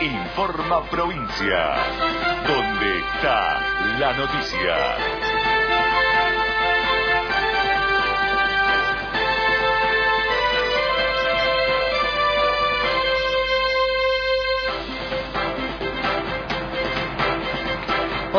Informa Provincia, donde está la noticia.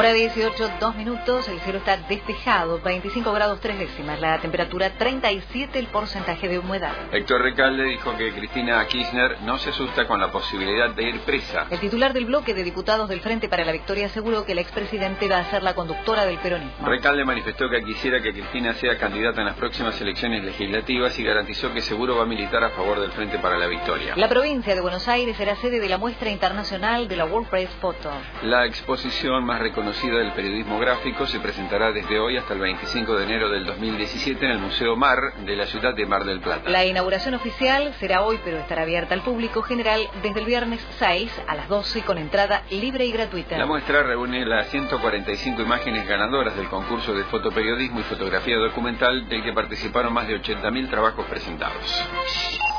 Hora 18, 2 minutos, el cielo está despejado, 25 grados 3 décimas, la temperatura 37, el porcentaje de humedad. Héctor Recalde dijo que Cristina Kirchner no se asusta con la posibilidad de ir presa. El titular del bloque de diputados del Frente para la Victoria aseguró que el expresidente va a ser la conductora del peronismo. Recalde manifestó que quisiera que Cristina sea candidata en las próximas elecciones legislativas y garantizó que seguro va a militar a favor del Frente para la Victoria. La provincia de Buenos Aires será sede de la muestra internacional de la World Press Photo. La exposición más reconocida conocida del periodismo gráfico se presentará desde hoy hasta el 25 de enero del 2017 en el Museo Mar de la ciudad de Mar del Plata. La inauguración oficial será hoy, pero estará abierta al público general desde el viernes 6 a las 12 con entrada libre y gratuita. La muestra reúne las 145 imágenes ganadoras del concurso de fotoperiodismo y fotografía documental del que participaron más de 80.000 trabajos presentados.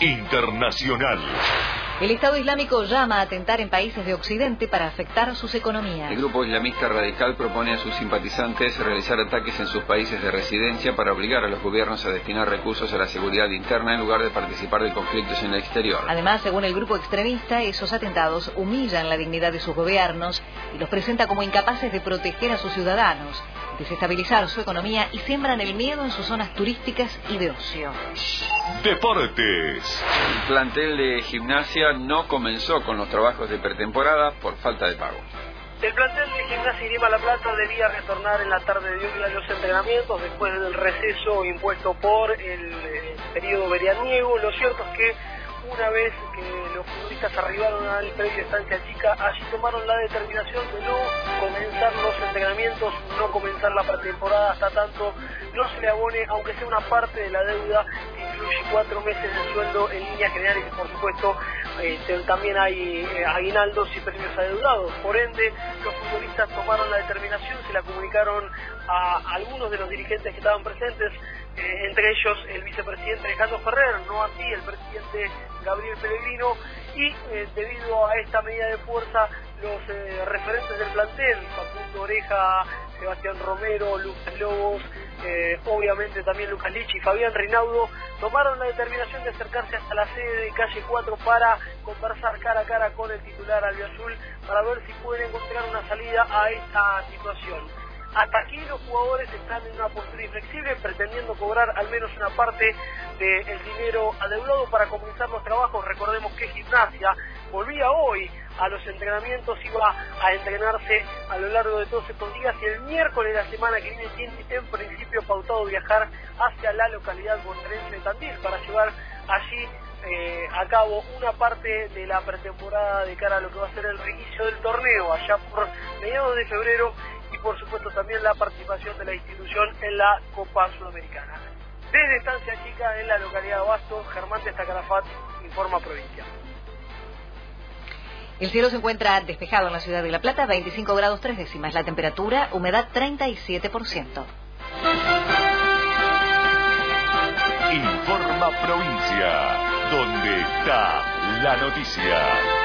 Internacional. El Estado Islámico llama a atentar en países de Occidente para afectar sus economías. El grupo islamista radical propone a sus simpatizantes realizar ataques en sus países de residencia para obligar a los gobiernos a destinar recursos a la seguridad interna en lugar de participar de conflictos en el exterior. Además, según el grupo extremista, esos atentados humillan la dignidad de sus gobiernos y los presenta como incapaces de proteger a sus ciudadanos desestabilizar su economía y siembran el miedo en sus zonas turísticas y de ocio. Deportes. El plantel de gimnasia no comenzó con los trabajos de pretemporada por falta de pago. El plantel de Gimnasia Irima La Plata debía retornar en la tarde de hoy a los entrenamientos después del receso impuesto por el, eh, periodo veraniego. Lo cierto es que una vez que los futbolistas arribaron al predio Estancia Chica, allí tomaron la determinación de no comenzar los entrenamientos, no comenzar la pretemporada hasta tanto no se le abone, aunque sea una parte de la deuda que incluye cuatro meses de sueldo en líneas generales por supuesto eh, también hay eh, aguinaldos y premios adeudados. Por ende, los futbolistas tomaron la determinación, se la comunicaron a algunos de los dirigentes que estaban presentes, eh, entre ellos el vicepresidente Alejandro Ferrer, no así el presidente Gabriel Pellegrino, y debido a esta medida de fuerza, los referentes del plantel, Facundo Oreja, Sebastián Romero, Lucas Lobos, eh, obviamente también Lucas Lichi y Fabián Rinaudo, tomaron la determinación de acercarse hasta la sede de calle 4 para conversar cara a cara con el titular Albiazul para ver si pueden encontrar una salida a esta situación. Hasta aquí los jugadores están en una postura inflexible, pretendiendo cobrar al menos una parte del dinero adeudado para comenzar los trabajos. Recordemos que Gimnasia volvía hoy a los entrenamientos, iba a entrenarse a lo largo de todos estos días y el miércoles de la semana que viene tiene en principio pautado viajar hacia la localidad bonaerense de Tandil para llevar allí eh, a cabo una parte de la pretemporada de cara a lo que va a ser el reinicio del torneo allá por mediados de febrero y por supuesto también la participación de la institución en la Copa Sudamericana. Desde Estancia Chica, en la localidad de Abasto, Germán de Calafat, informa provincia. El cielo se encuentra despejado en la ciudad de La Plata, 25 grados 3 décimas. La temperatura, humedad 37%. Informa provincia, donde está la noticia.